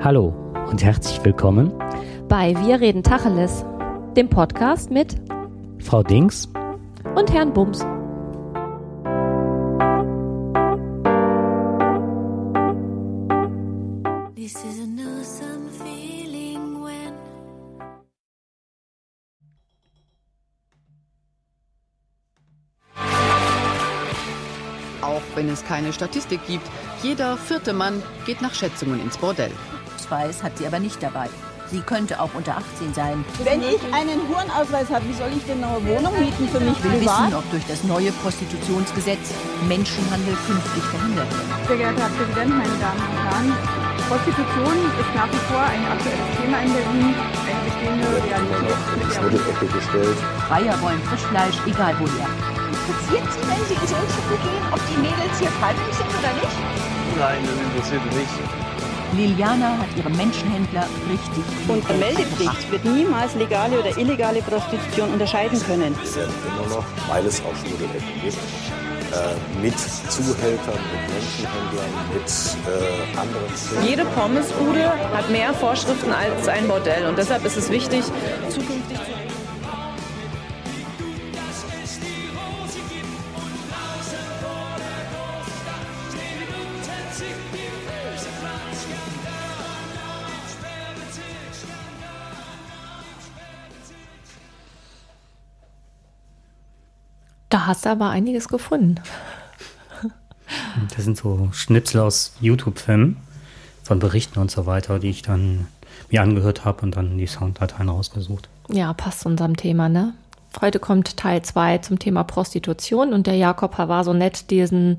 Hallo und herzlich willkommen bei Wir reden Tacheles, dem Podcast mit Frau Dings und Herrn Bums. Auch wenn es keine Statistik gibt, jeder vierte Mann geht nach Schätzungen ins Bordell. Ausweis hat sie aber nicht dabei. Sie könnte auch unter 18 sein. Wenn ich einen Hurenausweis habe, wie soll ich denn eine Wohnung mieten für mich Wir wissen, ob durch das neue Prostitutionsgesetz Menschenhandel künftig verhindert wird. Sehr geehrter Herr Präsident, meine Damen und Herren, Prostitution ist nach wie vor ein aktuelles Thema in Berlin, eine bestehende Realität. gestellt. Freier wollen Frischfleisch, egal woher. Interessiert Sie, wenn Sie ins Unzug gehen, ob die Mädels hier freiwillig sind oder nicht? Nein, das interessiert mich nicht. Liliana hat ihre Menschenhändler richtig eingebracht. Meldepflicht wird niemals legale oder illegale Prostitution unterscheiden können. Es werden immer noch, weil es auch Schmuddelecken gibt, äh, mit Zuhältern, mit Menschenhändlern, mit äh, anderen Firmen. Jede Pommesbude hat mehr Vorschriften als ein Bordell und deshalb ist es wichtig, zukünftig hast du aber einiges gefunden. Das sind so Schnipsel aus YouTube-Filmen von Berichten und so weiter, die ich dann mir angehört habe und dann die Sounddateien rausgesucht. Ja, passt zu unserem Thema, ne? Heute kommt Teil 2 zum Thema Prostitution und der Jakob war so nett, diesen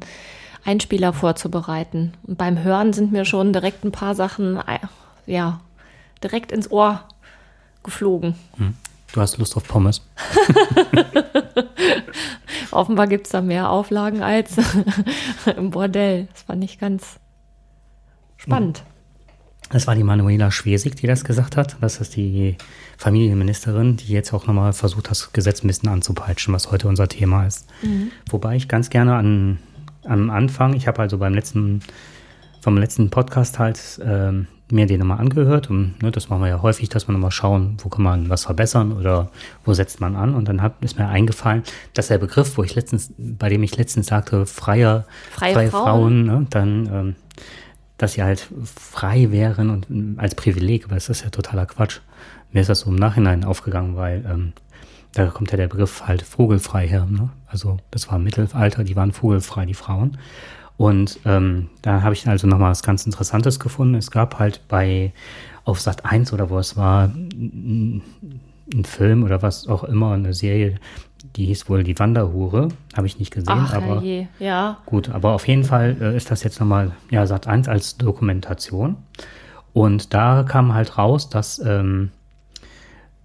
Einspieler vorzubereiten. Und beim Hören sind mir schon direkt ein paar Sachen, äh, ja, direkt ins Ohr geflogen. Hm. Du hast Lust auf Pommes? Offenbar gibt es da mehr Auflagen als im Bordell. Das fand ich ganz spannend. Das war die Manuela Schwesig, die das gesagt hat. Das ist die Familienministerin, die jetzt auch nochmal versucht, das Gesetz ein bisschen anzupeitschen, was heute unser Thema ist. Wobei ich ganz gerne an, am Anfang, ich habe also beim letzten, vom letzten Podcast halt ähm, mir den nochmal angehört. Und ne, das machen wir ja häufig, dass wir nochmal schauen, wo kann man was verbessern oder wo setzt man an. Und dann hat, ist mir eingefallen, dass der Begriff, wo ich letztens, bei dem ich letztens sagte, freier, Freie Frauen. Frauen ne, dann ähm, dass sie halt frei wären und ähm, als Privileg, aber das ist ja totaler Quatsch. Mir ist das so im Nachhinein aufgegangen, weil ähm, da kommt ja der Begriff halt vogelfrei her. Ne? Also das war im Mittelalter, die waren vogelfrei, die Frauen. Und ähm, da habe ich also nochmal was ganz Interessantes gefunden. Es gab halt bei auf Sat 1 oder wo es war, ein Film oder was auch immer, eine Serie, die hieß wohl Die Wanderhure. Habe ich nicht gesehen, Ach, aber je. ja. Gut, aber auf jeden Fall äh, ist das jetzt nochmal, ja, Sat 1 als Dokumentation. Und da kam halt raus, dass ähm,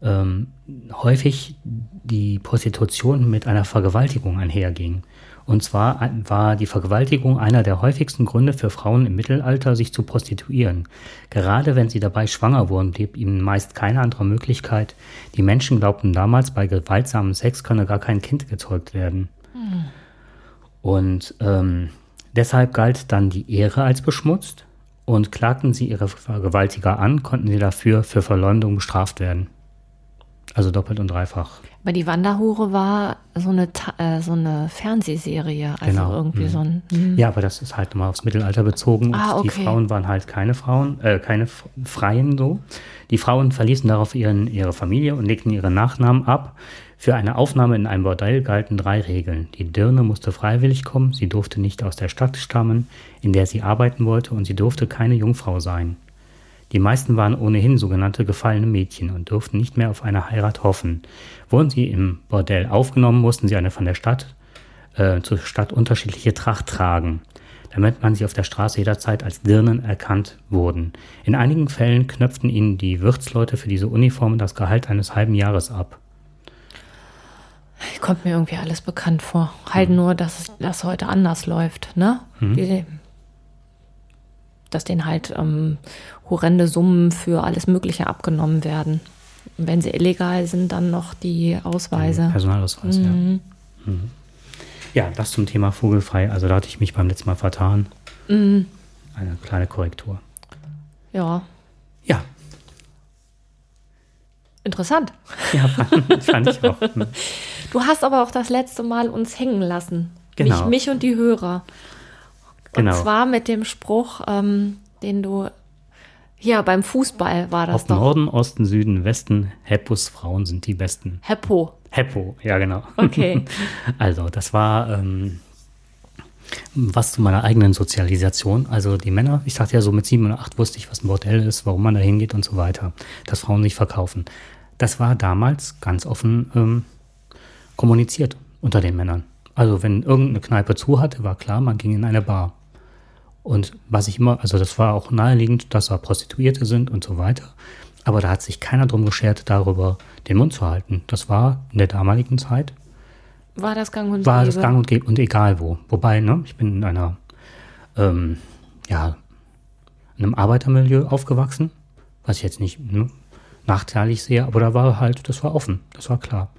ähm, häufig die Prostitution mit einer Vergewaltigung einherging. Und zwar war die Vergewaltigung einer der häufigsten Gründe für Frauen im Mittelalter, sich zu prostituieren. Gerade wenn sie dabei schwanger wurden, blieb ihnen meist keine andere Möglichkeit. Die Menschen glaubten damals, bei gewaltsamem Sex könne gar kein Kind gezeugt werden. Und ähm, deshalb galt dann die Ehre als beschmutzt und klagten sie ihre Vergewaltiger an, konnten sie dafür für Verleumdung bestraft werden. Also doppelt und dreifach. Aber die Wanderhure war so eine, äh, so eine Fernsehserie. Also Genau. irgendwie Mhm. so ein. mhm. Ja, aber das ist halt nochmal aufs Mittelalter bezogen. Ah, Und Die okay. Frauen waren halt keine Frauen, äh, keine Freien so. Die Frauen verließen darauf ihren, ihre Familie und legten ihre Nachnamen ab. Für eine Aufnahme in ein Bordell galten drei Regeln. Die Dirne musste freiwillig kommen, sie durfte nicht aus der Stadt stammen, in der sie arbeiten wollte, und sie durfte keine Jungfrau sein. Die meisten waren ohnehin sogenannte gefallene Mädchen und durften nicht mehr auf eine Heirat hoffen. Wurden sie im Bordell aufgenommen, mussten sie eine von der Stadt äh, zur Stadt unterschiedliche Tracht tragen, damit man sie auf der Straße jederzeit als Dirnen erkannt wurden. In einigen Fällen knöpften ihnen die Wirtsleute für diese Uniformen das Gehalt eines halben Jahres ab. Kommt mir irgendwie alles bekannt vor. Halt Mhm. nur, dass es- das heute anders läuft, ne? Die, dass denen halt ähm, horrende Summen für alles Mögliche abgenommen werden. Wenn sie illegal sind, dann noch die Ausweise. Personalausweise, mhm. ja. Mhm. Ja, das zum Thema vogelfrei. Also da hatte ich mich beim letzten Mal vertan. Mhm. Eine kleine Korrektur. Ja. Ja. Interessant. Ja, fand, ich auch. Du hast aber auch das letzte Mal uns hängen lassen. Genau. Mich, mich und die Hörer. Genau. Und zwar mit dem Spruch, ähm, den du hier beim Fußball war das Auf doch. Norden, Osten, Süden, Westen, Heppos Frauen sind die besten. Heppo. Heppo, ja genau. Okay. Also das war ähm, was zu meiner eigenen Sozialisation. Also die Männer, ich sagte ja so mit sieben oder acht wusste ich, was ein Bordell ist, warum man da hingeht und so weiter. Dass Frauen sich verkaufen. Das war damals ganz offen ähm, kommuniziert unter den Männern. Also wenn irgendeine Kneipe zu hatte, war klar, man ging in eine Bar. Und was ich immer, also das war auch naheliegend, dass da Prostituierte sind und so weiter. Aber da hat sich keiner drum geschert, darüber den Mund zu halten. Das war in der damaligen Zeit, War das Gang und war Gäbe? das gang und gäbe und egal wo. Wobei, ne, ich bin in einer, ähm, ja, in einem Arbeitermilieu aufgewachsen, was ich jetzt nicht ne, nachteilig sehe, aber da war halt, das war offen, das war klar.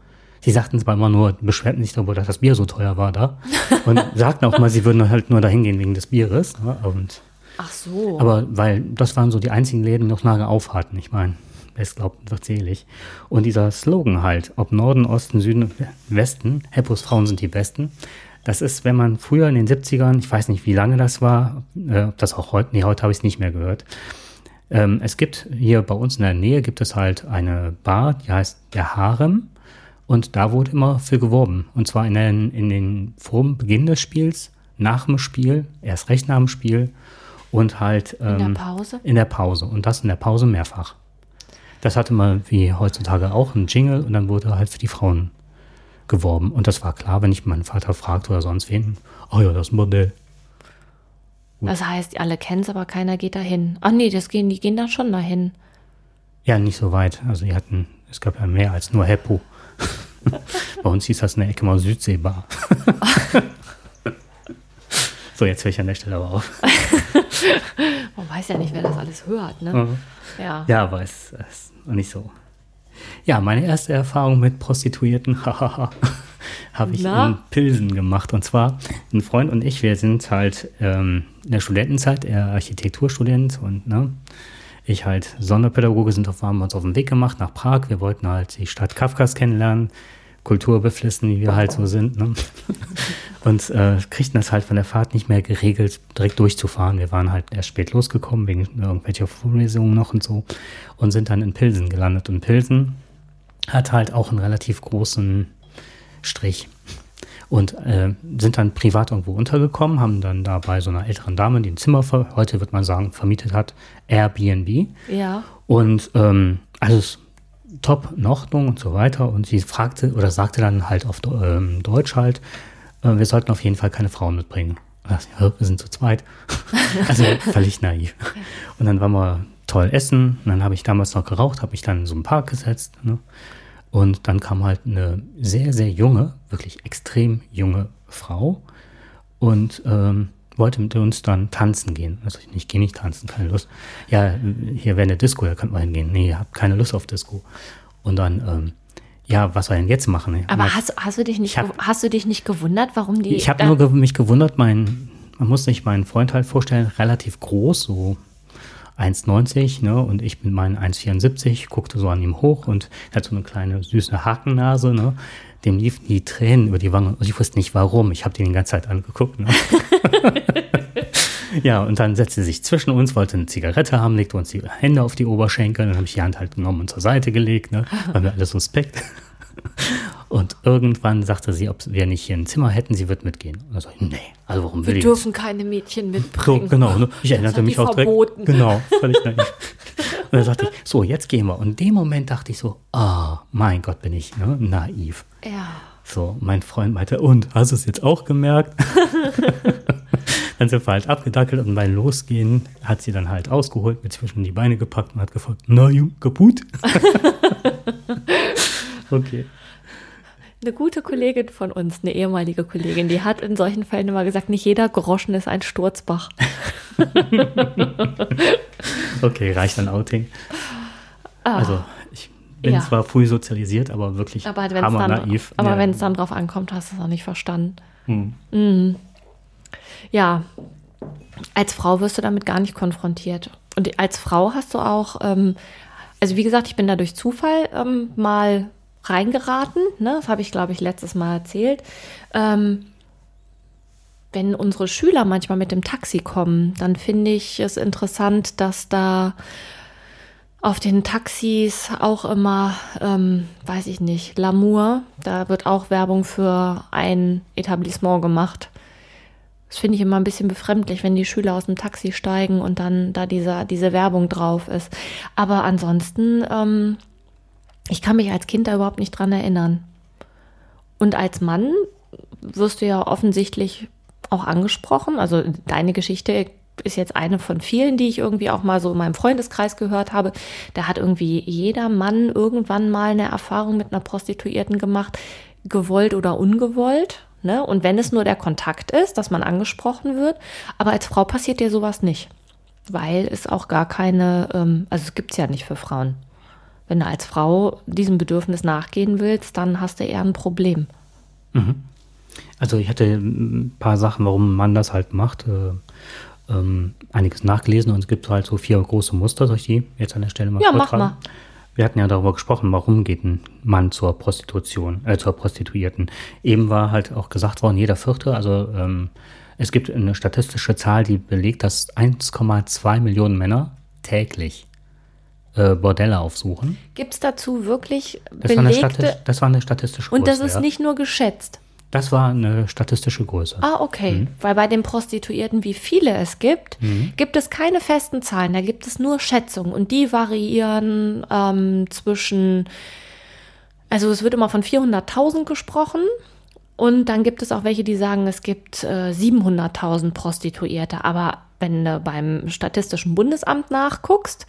Sie sagten zwar immer nur, beschwerten sich darüber, dass das Bier so teuer war da und sagten auch mal, sie würden halt nur dahin gehen wegen des Bieres. Ne, und Ach so. aber weil das waren so die einzigen Läden, die noch lange auf hatten. Ich meine, wer es glaubt, wird selig. Und dieser Slogan halt, ob Norden, Osten, Süden, Westen, Heppos Frauen sind die Besten. Das ist, wenn man früher in den 70ern, ich weiß nicht, wie lange das war, äh, ob das auch heute, nee, heute habe ich es nicht mehr gehört. Ähm, es gibt hier bei uns in der Nähe gibt es halt eine Bar, die heißt der Harem. Und da wurde immer für geworben. Und zwar in den, in den vor Beginn des Spiels, nach dem Spiel, erst recht nach dem Spiel und halt ähm, in der Pause? in der Pause. Und das in der Pause mehrfach. Das hatte man wie heutzutage auch einen Jingle und dann wurde halt für die Frauen geworben. Und das war klar, wenn ich meinen Vater fragt oder sonst wen, oh ja, das ist ein Modell. Das heißt, alle kennen es, aber keiner geht dahin. Ach nee, das gehen, die gehen dann schon dahin. Ja, nicht so weit. Also die hatten, es gab ja mehr als nur Heppo. Bei uns hieß das in der Ecke mal Südseebar. so, jetzt höre ich an der Stelle aber auf. Man weiß ja nicht, wer das alles hört, ne? Mhm. Ja. Ja, aber es ist nicht so. Ja, meine erste Erfahrung mit Prostituierten hahaha, habe ich Na? in Pilsen gemacht. Und zwar, ein Freund und ich, wir sind halt ähm, in der Studentenzeit, er Architekturstudent und ne, ich halt Sonderpädagoge, sind auf, haben uns auf den Weg gemacht nach Prag. Wir wollten halt die Stadt Kafkas kennenlernen, kulturbeflissen, wie wir halt so sind. Ne? Und äh, kriegten das halt von der Fahrt nicht mehr geregelt, direkt durchzufahren. Wir waren halt erst spät losgekommen, wegen irgendwelcher Vorlesungen noch und so. Und sind dann in Pilsen gelandet. Und Pilsen hat halt auch einen relativ großen Strich. Und äh, sind dann privat irgendwo untergekommen, haben dann da bei so einer älteren Dame, die ein Zimmer, heute wird man sagen, vermietet hat, Airbnb. Ja. Und ähm, alles top in Ordnung und so weiter. Und sie fragte oder sagte dann halt auf ähm, Deutsch halt, äh, wir sollten auf jeden Fall keine Frauen mitbringen. Und dachte, wir sind zu zweit. also völlig naiv. Und dann waren wir toll essen. Und dann habe ich damals noch geraucht, habe mich dann in so einen Park gesetzt. Ne? Und dann kam halt eine sehr, sehr junge, wirklich extrem junge Frau und ähm, wollte mit uns dann tanzen gehen. Also ich gehe nicht tanzen, keine Lust. Ja, hier wäre eine Disco, da könnt man hingehen. Nee, ihr habt keine Lust auf Disco. Und dann, ähm, ja, was soll ich denn jetzt machen? Aber hast, hast, du dich nicht, Ich hab- hast du dich nicht gewundert, warum die. ich habe nur ge mich gewundert, mein, man muss sich meinen Freund halt vorstellen, relativ groß, so 1,90, ne, und ich mit meinen 1,74 guckte so an ihm hoch und er hat so eine kleine süße Hakennase, ne, dem liefen die Tränen über die Wangen und ich wusste nicht warum, ich habe den die ganze Zeit angeguckt, ne. Ja, und dann setzte sie sich zwischen uns, wollte eine Zigarette haben, legte uns die Hände auf die Oberschenkel, dann habe ich die Hand halt genommen und zur Seite gelegt, ne, war mir alles suspekt. Und irgendwann sagte sie, ob wir nicht hier ein Zimmer hätten, sie wird mitgehen. Und dann sag ich, nee, also warum will wir ich dürfen keine Mädchen so, mitbringen. genau, ne? ich erinnerte mich auch direkt. verboten. Genau, völlig naiv. Und dann sagte ich, so, jetzt gehen wir. Und in dem Moment dachte ich so, ah, mein Gott, bin ich ne, naiv. Ja. So, mein Freund meinte, und, hast du es jetzt auch gemerkt? dann sind wir halt abgedackelt und beim Losgehen hat sie dann halt ausgeholt, mir zwischen die Beine gepackt und hat gefragt, na, Jung, kaputt? okay. Eine gute Kollegin von uns, eine ehemalige Kollegin, die hat in solchen Fällen immer gesagt, nicht jeder Groschen ist ein Sturzbach. Okay, reicht ein Outing. Also, ich bin Ja. zwar früh sozialisiert, aber wirklich Aber hammer dann, naiv. aber Ja. wenn es dann drauf ankommt, hast du es auch nicht verstanden. Hm. Mhm. Ja, als Frau wirst du damit gar nicht konfrontiert. Und als Frau hast du auch, ähm, Also wie gesagt, ich bin da durch Zufall ähm, mal reingeraten. Ne? Das habe ich, glaube ich, letztes Mal erzählt. Ähm, wenn unsere Schüler manchmal mit dem Taxi kommen, dann finde ich es interessant, dass da auf den Taxis auch immer, ähm, weiß ich nicht, L'amour, da wird auch Werbung für ein Etablissement gemacht. Das finde ich immer ein bisschen befremdlich, wenn die Schüler aus dem Taxi steigen und dann da dieser, diese Werbung drauf ist. Aber ansonsten, ähm, ich kann mich als Kind da überhaupt nicht dran erinnern. Und als Mann wirst du ja offensichtlich auch angesprochen. Also deine Geschichte ist jetzt eine von vielen, die ich irgendwie auch mal so in meinem Freundeskreis gehört habe. Da hat irgendwie jeder Mann irgendwann mal eine Erfahrung mit einer Prostituierten gemacht, gewollt oder ungewollt. Ne? Und wenn es nur der Kontakt ist, dass man angesprochen wird, aber als Frau passiert dir sowas nicht. Weil es auch gar keine, ähm, also es gibt es ja nicht für Frauen. Wenn du als Frau diesem Bedürfnis nachgehen willst, dann hast du eher ein Problem. Mhm. Also ich hatte ein paar Sachen, warum man das halt macht. Äh, ähm, einiges nachgelesen und es gibt halt so vier große Muster. Soll ich die jetzt an der Stelle mal Ja, mach mal. Wir hatten ja darüber gesprochen, warum geht ein Mann zur Prostitution, äh, zur Prostituierten. Eben war halt auch gesagt worden, jeder Vierte, also ähm, es gibt eine statistische Zahl, die belegt, dass 1,2 Millionen Männer täglich äh, Bordelle aufsuchen. Gibt es dazu wirklich Das war, belegte... Das war eine statistische und das Größe, ist ja. nicht nur geschätzt. Das war eine statistische Größe. Ah, okay. Weil bei den Prostituierten, wie viele es gibt, gibt es keine festen Zahlen. Da gibt es nur Schätzungen. Und die variieren ähm, zwischen, also es wird immer von 400.000 gesprochen. Und dann gibt es auch welche, die sagen, es gibt äh, 700.000 Prostituierte. Aber wenn du beim Statistischen Bundesamt nachguckst,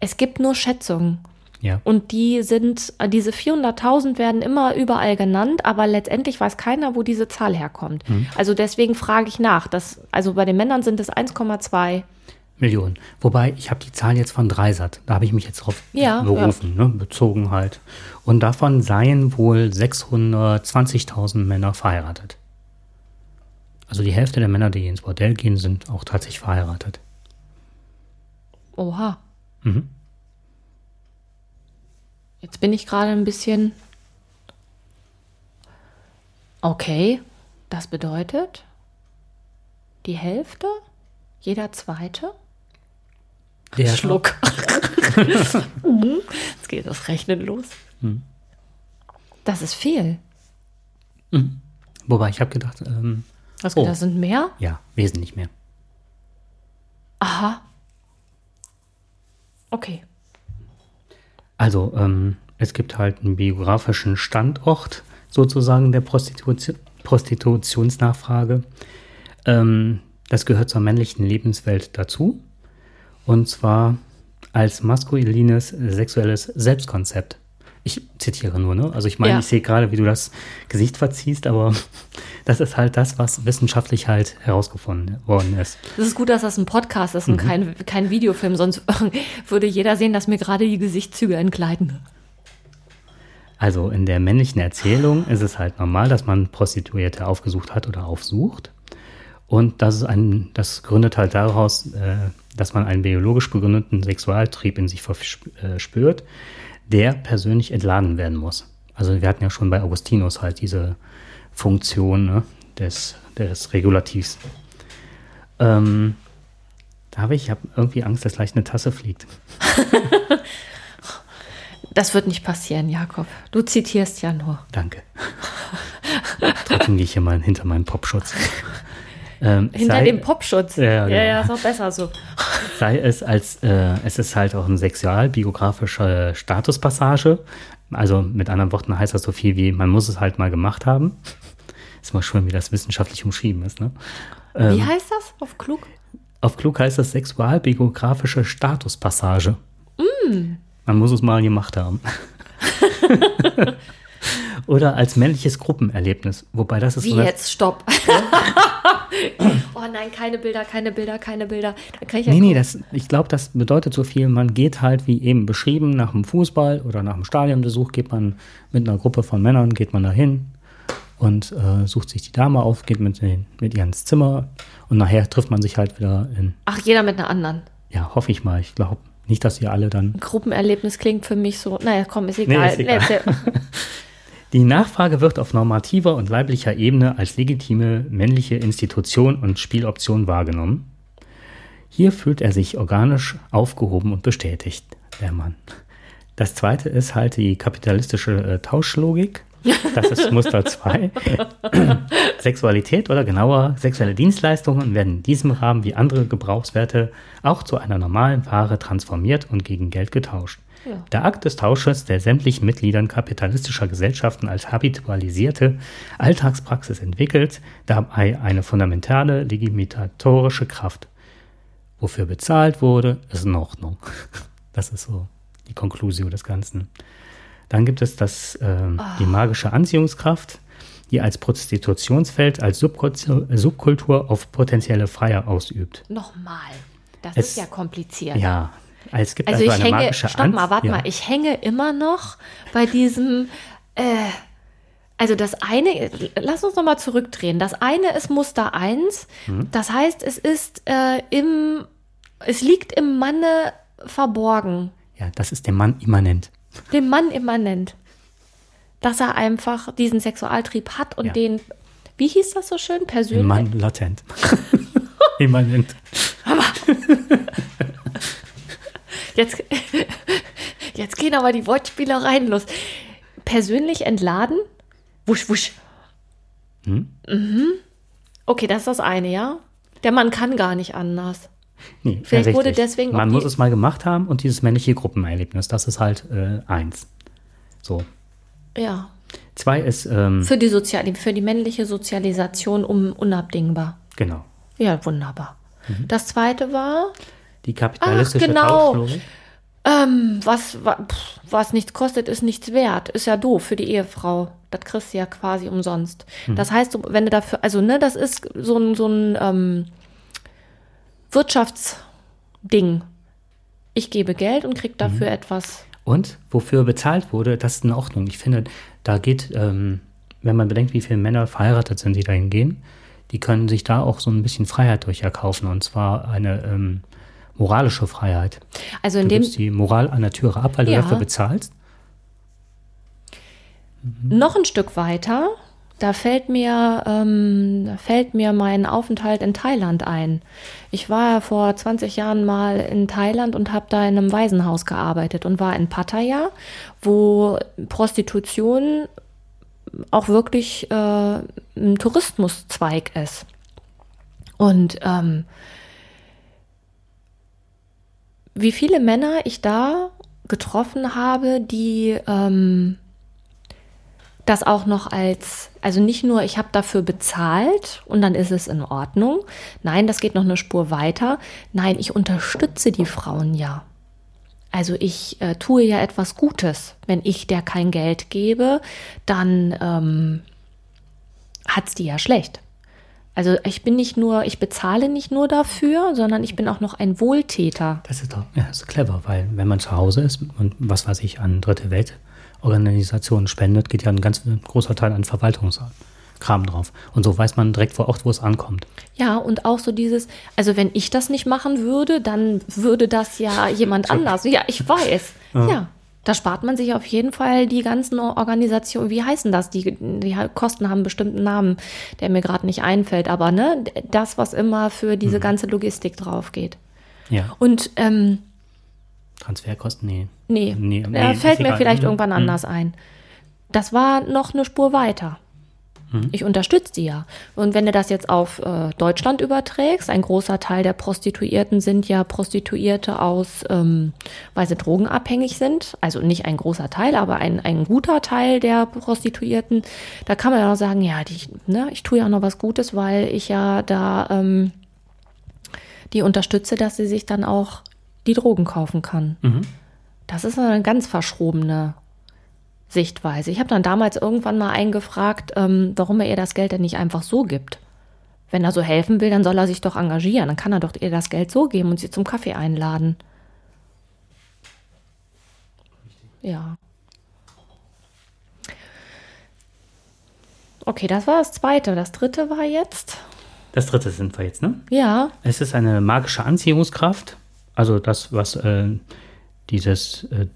es gibt nur Schätzungen. Ja. Und die sind, äh, diese 400.000 werden immer überall genannt, aber letztendlich weiß keiner, wo diese Zahl herkommt. Also deswegen frage ich nach. Das, also bei den Männern sind es 1,2. Millionen. Wobei, ich habe die Zahl jetzt von Dreisat. Da habe ich mich jetzt drauf Ja, berufen, Ne, bezogen halt. Und davon seien wohl 620.000 Männer verheiratet. Also die Hälfte der Männer, die ins Bordell gehen, sind auch tatsächlich verheiratet. Oha. Mhm. Jetzt bin ich gerade ein bisschen. Okay, das bedeutet die Hälfte, jeder zweite. Der Schluck. Mhm. Jetzt geht das Rechnen los. Das ist viel. Wobei, ich habe gedacht, ähm, Du Oh. das sind mehr? ja, wesentlich mehr. Aha. Okay. Also, ähm, es gibt halt einen biografischen Standort sozusagen der Prostitution, Prostitutionsnachfrage. Ähm, das gehört zur männlichen Lebenswelt dazu. Und zwar als maskulines sexuelles Selbstkonzept. Ich zitiere nur, ne? Also ich meine, Ja. ich sehe gerade, wie du das Gesicht verziehst, aber das ist halt das, was wissenschaftlich halt herausgefunden worden ist. Es ist gut, dass das ein Podcast ist und kein, kein Videofilm, sonst würde jeder sehen, dass mir gerade die Gesichtszüge entgleiten. Also in der männlichen Erzählung ist es halt normal, dass man Prostituierte aufgesucht hat oder aufsucht. Und das, ist ein, das gründet halt daraus, äh, dass man einen biologisch begründeten Sexualtrieb in sich verspürt, der persönlich entladen werden muss. Also wir hatten ja schon bei Augustinus halt diese Funktion ne, des, des Regulativs. Ähm, da habe ich, ich irgendwie Angst, dass gleich eine Tasse fliegt. Das wird nicht passieren, Jakob. Du zitierst ja nur. Danke. Trotzdem gehe ich hier mal hinter meinen Popschutz. Ähm, Hinter sei, dem Popschutz. Ja, Ja, genau. ja, ist auch besser so. sei es als, äh, es ist halt auch eine sexualbiografische Statuspassage. Also mit anderen Worten heißt das so viel wie, man muss es halt mal gemacht haben. Ist mal schön, wie das wissenschaftlich umschrieben ist. Ne? Wie heißt das auf klug? Auf klug heißt das sexualbiografische Statuspassage. Mm. Man muss es mal gemacht haben. Oder als männliches Gruppenerlebnis. Wobei das ist Wie jetzt? Stopp. oh nein, keine Bilder, keine Bilder, keine Bilder. Da kann ich ja Nee, nee, gucken. das, ich glaube, das bedeutet so viel. Man geht halt, wie eben beschrieben, nach dem Fußball oder nach dem Stadionbesuch, geht man mit einer Gruppe von Männern, geht man da hin und äh, sucht sich die Dame auf, geht mit, den, mit ihr ins Zimmer und nachher trifft man sich halt wieder in, Ach, jeder mit einer anderen. ja, hoffe ich mal, ich glaube, Nicht, dass ihr alle dann. Gruppenerlebnis klingt für mich so, naja, komm, ist egal. Nee, ist egal. Die Nachfrage wird auf normativer und leiblicher Ebene als legitime männliche Institution und Spieloption wahrgenommen. Hier fühlt er sich organisch aufgehoben und bestätigt, der Mann. Das zweite ist halt die kapitalistische äh, Tauschlogik. Das ist Muster 2. Sexualität oder genauer sexuelle Dienstleistungen werden in diesem Rahmen wie andere Gebrauchswerte auch zu einer normalen Ware transformiert und gegen Geld getauscht. Ja. Der Akt des Tausches der sämtlichen Mitgliedern kapitalistischer Gesellschaften als habitualisierte Alltagspraxis entwickelt dabei eine fundamentale legitimatorische Kraft. Wofür bezahlt wurde, ist in Ordnung. Das ist so die Konklusion des Ganzen. Dann gibt es das, ähm, die magische Anziehungskraft, die als Prostitutionsfeld, als Subkultur, Subkultur auf potenzielle Freier ausübt. Nochmal. Das Es- ist ja kompliziert. Ja, es gibt Also also, ich hänge, stopp mal, warte ja. mal, ich hänge immer noch bei diesem, äh, also das eine, lass uns nochmal zurückdrehen. Das eine ist Muster 1, Mhm. das heißt, es ist äh, im, es liegt im Manne verborgen, Ja, das ist dem Mann immanent. dem Mann immanent, dass er einfach diesen Sexualtrieb hat und Ja. den, wie hieß das so schön, persönlich? Mann latent. immanent. Jetzt, jetzt gehen aber die Wortspielereien los. Persönlich entladen? Wusch, wusch. Hm? Mhm. Okay, das ist das eine, ja? Der Mann kann gar nicht anders. Nee, Vielleicht ja, wurde richtig. deswegen Man muss es mal gemacht haben und dieses männliche Gruppenerlebnis, das ist halt äh, eins. So. Ja. Zwei ist, ähm, Für die, Sozial für die männliche Sozialisation um, unabdingbar. genau, Ja, wunderbar. Mhm. Das zweite war, die kapitalistische genau. Tauschlogik. ähm, was, wa- pff, was nichts kostet, ist nichts wert. Ist ja doof für die Ehefrau. Das kriegst du ja quasi umsonst. Mhm. Das heißt, wenn du dafür, also ne, das ist so ein, so ein ähm, Wirtschaftsding. Ich gebe Geld und krieg dafür etwas. Und wofür bezahlt wurde, das ist in Ordnung. Ich finde, da geht, ähm, wenn man bedenkt, wie viele Männer verheiratet sind, die dahin gehen, die können sich da auch so ein bisschen Freiheit durch erkaufen. Und zwar eine ähm, moralische Freiheit. Also in Du dem, gibst die Moral an der Türe ab, weil Ja. du dafür bezahlst. Noch ein Stück weiter, da fällt mir, ähm, fällt mir mein Aufenthalt in Thailand ein. Ich war ja vor 20 Jahren mal in Thailand und habe da in einem Waisenhaus gearbeitet und war in Pattaya, wo Prostitution auch wirklich äh, ein Tourismuszweig ist. Und ähm, wie viele Männer ich da getroffen habe, die ähm, das auch noch als, also nicht nur, ich habe dafür bezahlt und dann ist es in Ordnung. Nein, das geht noch eine Spur weiter. Nein, ich unterstütze die Frauen ja. Also ich äh, tue ja etwas Gutes. Wenn ich der kein Geld gebe, dann ähm, hat's die ja schlecht. Also ich bin nicht nur, ich bezahle nicht nur dafür, sondern ich bin auch noch ein Wohltäter. Das ist doch ja, ist clever, weil wenn man zu Hause ist und was weiß ich an dritte Weltorganisationen spendet, geht ja ein ganz großer Teil an Verwaltungskram drauf. Und so weiß man direkt vor Ort, wo es ankommt. Ja, und auch so dieses, also wenn ich das nicht machen würde, dann würde das ja jemand anders. Ja, ich weiß. Ja. Ja. Da spart man sich auf jeden Fall die ganzen Organisationen, wie heißen das? Die, die Kosten haben einen bestimmten Namen, der mir gerade nicht einfällt, aber ne, das, was immer für diese ganze Logistik drauf geht. Ja, Und ähm, Transferkosten, nee. nee, Nee, nee, fällt mir vielleicht Mhm. irgendwann Mhm. anders ein. Das war noch eine Spur weiter. Mhm. Ich unterstütze die ja. Und wenn du das jetzt auf äh, Deutschland überträgst, ein großer Teil der Prostituierten sind ja Prostituierte aus, ähm, weil sie drogenabhängig sind. Also nicht ein großer Teil, aber ein, ein guter Teil der Prostituierten. Da kann man ja auch sagen, ja, die, ne, ich tue ja auch noch was Gutes, weil ich ja da ähm, die unterstütze, dass sie sich dann auch die Drogen kaufen kann. Mhm. Das ist eine ganz verschrobene Sichtweise. Ich habe dann damals irgendwann mal eingefragt, ähm, warum er ihr das Geld denn nicht einfach so gibt. Wenn er so helfen will, dann soll er sich doch engagieren. Dann kann er doch ihr das Geld so geben und sie zum Kaffee einladen. Ja. Okay, das war das zweite. Das dritte war jetzt. Das dritte sind wir jetzt, ne? Ja, Es ist eine magische Anziehungskraft, Also das, was äh, dieses äh,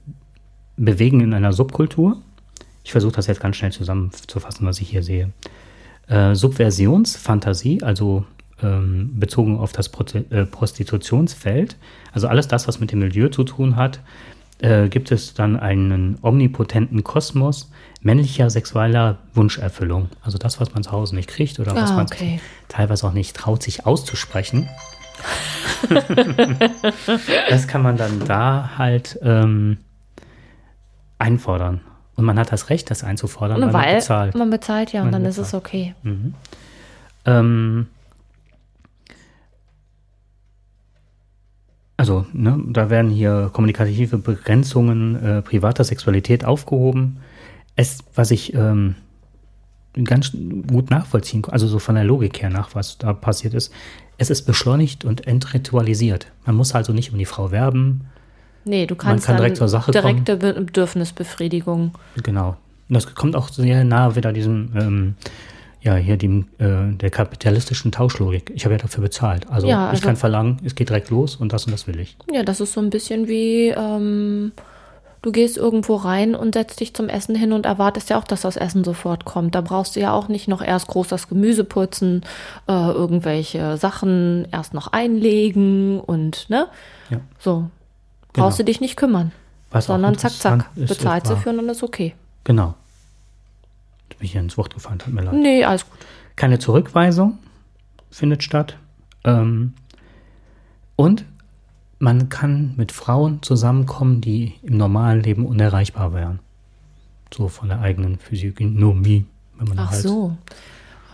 Bewegen in einer Subkultur. Ich versuche das jetzt ganz schnell zusammenzufassen, was ich hier sehe. Äh, Subversionsfantasie, also ähm, bezogen auf das Pro äh, Prostitutionsfeld, also alles das, was mit dem Milieu zu tun hat, äh, gibt es dann einen omnipotenten Kosmos männlicher sexueller Wunscherfüllung. Also das, was man zu Hause nicht kriegt oder was Ah, man okay. teilweise auch nicht traut, sich auszusprechen. das kann man dann da halt ähm, einfordern. Und man hat das Recht, das einzufordern, weil, man Weil bezahlt. man bezahlt ja und Man dann ist es bezahlt. okay. Mhm. Ähm, also, ne, da werden hier kommunikative Begrenzungen äh, privater Sexualität aufgehoben. Es, was ich ähm, ganz gut nachvollziehen kann, also so von der Logik her nach, was da passiert ist, es ist beschleunigt und entritualisiert. Man muss also nicht um die Frau werben. Nee, du kannst kann dann direkt zur Sache direkte Be Bedürfnisbefriedigung. Genau. Und das kommt auch sehr nahe wieder diesem, ähm, ja, hier dem, äh, der kapitalistischen Tauschlogik. Ich habe ja dafür bezahlt. Also Ja, ich also- kann verlangen, es geht direkt los und das und das will ich. Ja, das ist so ein bisschen wie, ähm, du gehst irgendwo rein und setzt dich zum Essen hin und erwartest ja auch, dass das Essen sofort kommt. Da brauchst du ja auch nicht noch erst groß das Gemüse putzen, äh, irgendwelche Sachen erst noch einlegen und, ne? Ja. So. Brauchst Genau. du dich nicht kümmern. Was sondern zack, zack. Bezahlt sie für und dann ist okay. Genau. Jetzt bin ich hier ins Wort gefallen, tut mir leid. Nee, alles gut. Keine Zurückweisung findet statt. Ähm, und man kann mit Frauen zusammenkommen, die im normalen Leben unerreichbar wären. So von der eigenen Physiognomie, wenn man Ach halt so.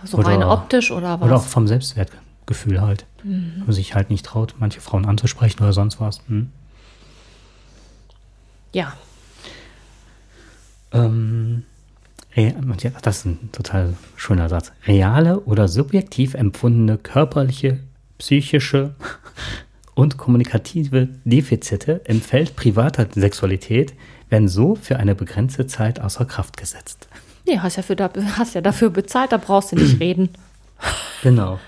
So Oder- rein optisch oder was? Oder auch vom Selbstwertgefühl halt. Mhm. Wenn man sich halt nicht traut, manche Frauen anzusprechen oder sonst was. Hm. Ja. Ähm, das ist ein total schöner Satz. Reale oder subjektiv empfundene körperliche, psychische und kommunikative Defizite im Feld privater Sexualität werden so für eine begrenzte Zeit außer Kraft gesetzt. Nee, hast ja, für, hast ja dafür bezahlt, da brauchst du nicht reden. Genau.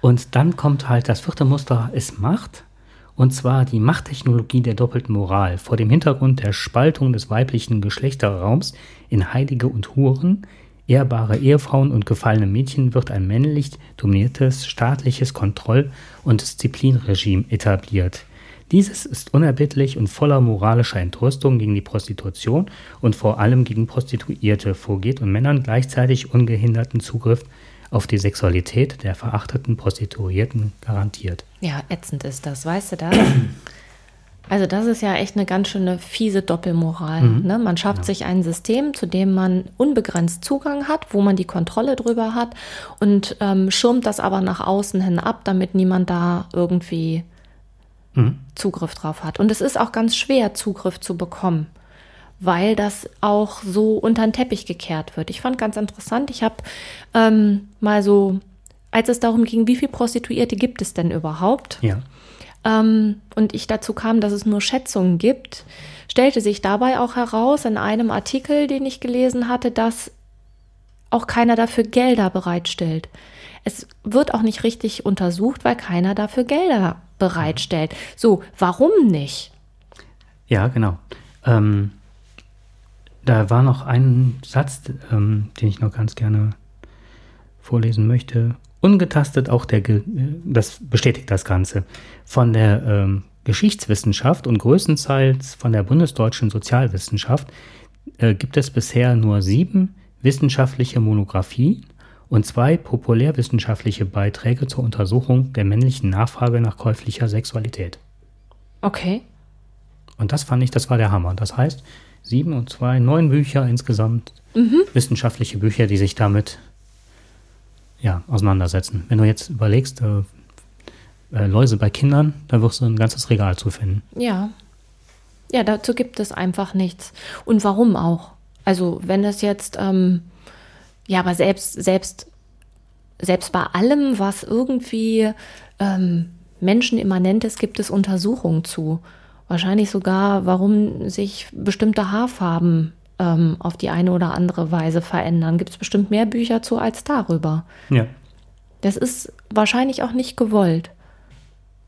Und dann kommt halt das vierte Muster ist Macht. Und zwar die Machttechnologie der doppelten Moral. Vor dem Hintergrund der Spaltung des weiblichen Geschlechterraums in Heilige und Huren, ehrbare Ehefrauen und gefallene Mädchen wird ein männlich dominiertes staatliches Kontroll- und Disziplinregime etabliert. Dieses ist unerbittlich und voller moralischer Entrüstung gegen die Prostitution und vor allem gegen Prostituierte vorgeht und Männern gleichzeitig ungehinderten Zugriff auf die Sexualität der verachteten Prostituierten garantiert. Ja, ätzend ist das, weißt du das? Also das ist ja echt eine ganz schöne fiese Doppelmoral. Mhm. Ne? Man schafft sich ein System, zu dem man unbegrenzt Zugang hat, wo man die Kontrolle drüber hat und ähm, schirmt das aber nach außen hin ab, damit niemand da irgendwie Mhm. Zugriff drauf hat. Und es ist auch ganz schwer, Zugriff zu bekommen, weil das auch so unter den Teppich gekehrt wird. Ich fand ganz interessant, ich habe ähm, mal so, als es darum ging, wie viele Prostituierte gibt es denn überhaupt? Ja. ähm, und ich dazu kam, dass es nur Schätzungen gibt, stellte sich dabei auch heraus in einem Artikel, den ich gelesen hatte, dass auch keiner dafür Gelder bereitstellt. Es wird auch nicht richtig untersucht, weil keiner dafür Gelder bereitstellt. So, warum nicht? Ja, genau. Ähm, da war noch ein Satz, ähm, den ich noch ganz gerne vorlesen möchte. Ungetastet auch der, Ge äh, das bestätigt das Ganze, von der ähm, Geschichtswissenschaft und größtenteils von der bundesdeutschen Sozialwissenschaft äh, gibt es bisher nur sieben wissenschaftliche Monographien und zwei populärwissenschaftliche Beiträge zur Untersuchung der männlichen Nachfrage nach käuflicher Sexualität. Okay. Und das fand ich, das war der Hammer. Das heißt, sieben und zwei, neun Bücher insgesamt, Mhm. wissenschaftliche Bücher, die sich damit ja, auseinandersetzen. Wenn du jetzt überlegst, äh, äh, Läuse bei Kindern, da wirst du ein ganzes Regal zu finden. Ja. Ja, dazu gibt es einfach nichts. Und warum auch? Also, wenn es jetzt, ähm, ja, aber selbst, selbst, selbst bei allem, was irgendwie ähm, menschenimmanent ist, gibt es Untersuchungen zu. Wahrscheinlich sogar, warum sich bestimmte Haarfarben ähm, auf die eine oder andere Weise verändern. Gibt es bestimmt mehr Bücher zu als darüber. Ja. Das ist wahrscheinlich auch nicht gewollt.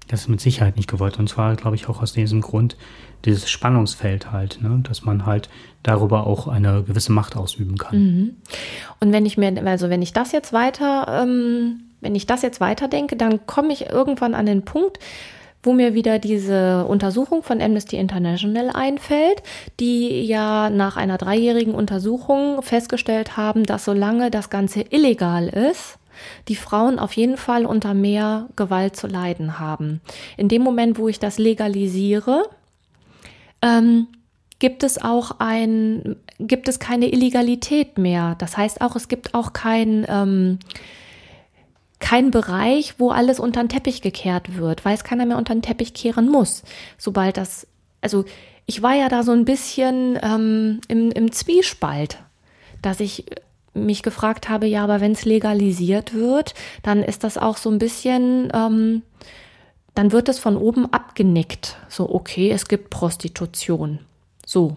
Das ist mit Sicherheit nicht gewollt. Und zwar, glaube ich, auch aus diesem Grund, dieses Spannungsfeld halt, ne? dass man halt darüber auch eine gewisse Macht ausüben kann. Mhm. Und wenn ich mir, also wenn ich das jetzt weiter, ähm, wenn ich das jetzt weiterdenke, dann komme ich irgendwann an den Punkt, wo mir wieder diese Untersuchung von Amnesty International einfällt, die ja nach einer dreijährigen Untersuchung festgestellt haben, dass solange das Ganze illegal ist, die Frauen auf jeden Fall unter mehr Gewalt zu leiden haben. In dem Moment, wo ich das legalisiere, ähm, gibt es auch ein, gibt es keine Illegalität mehr. Das heißt auch, es gibt auch kein, ähm, kein Bereich, wo alles unter den Teppich gekehrt wird, weil es keiner mehr unter den Teppich kehren muss. Sobald das, also ich war ja da so ein bisschen ähm, im, im Zwiespalt, dass ich mich gefragt habe, ja, aber wenn es legalisiert wird, dann ist das auch so ein bisschen, ähm, dann wird es von oben abgenickt. So, okay, es gibt Prostitution. So.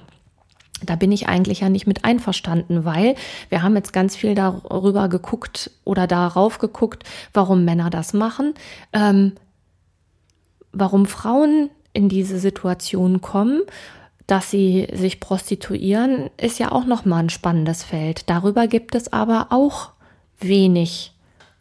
Da bin ich eigentlich ja nicht mit einverstanden, weil wir haben jetzt ganz viel darüber geguckt oder darauf geguckt, warum Männer das machen, ähm, warum Frauen in diese Situation kommen dass sie sich prostituieren, ist ja auch nochmal ein spannendes Feld. Darüber gibt es aber auch wenig,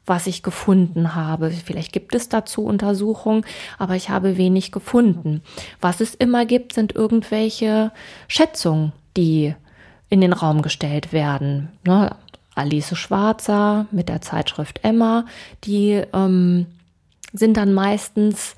was ich gefunden habe. Vielleicht gibt es dazu Untersuchungen, aber ich habe wenig gefunden. Was es immer gibt, sind irgendwelche Schätzungen, die in den Raum gestellt werden. Ne? Alice Schwarzer mit der Zeitschrift Emma, die ähm, sind dann meistens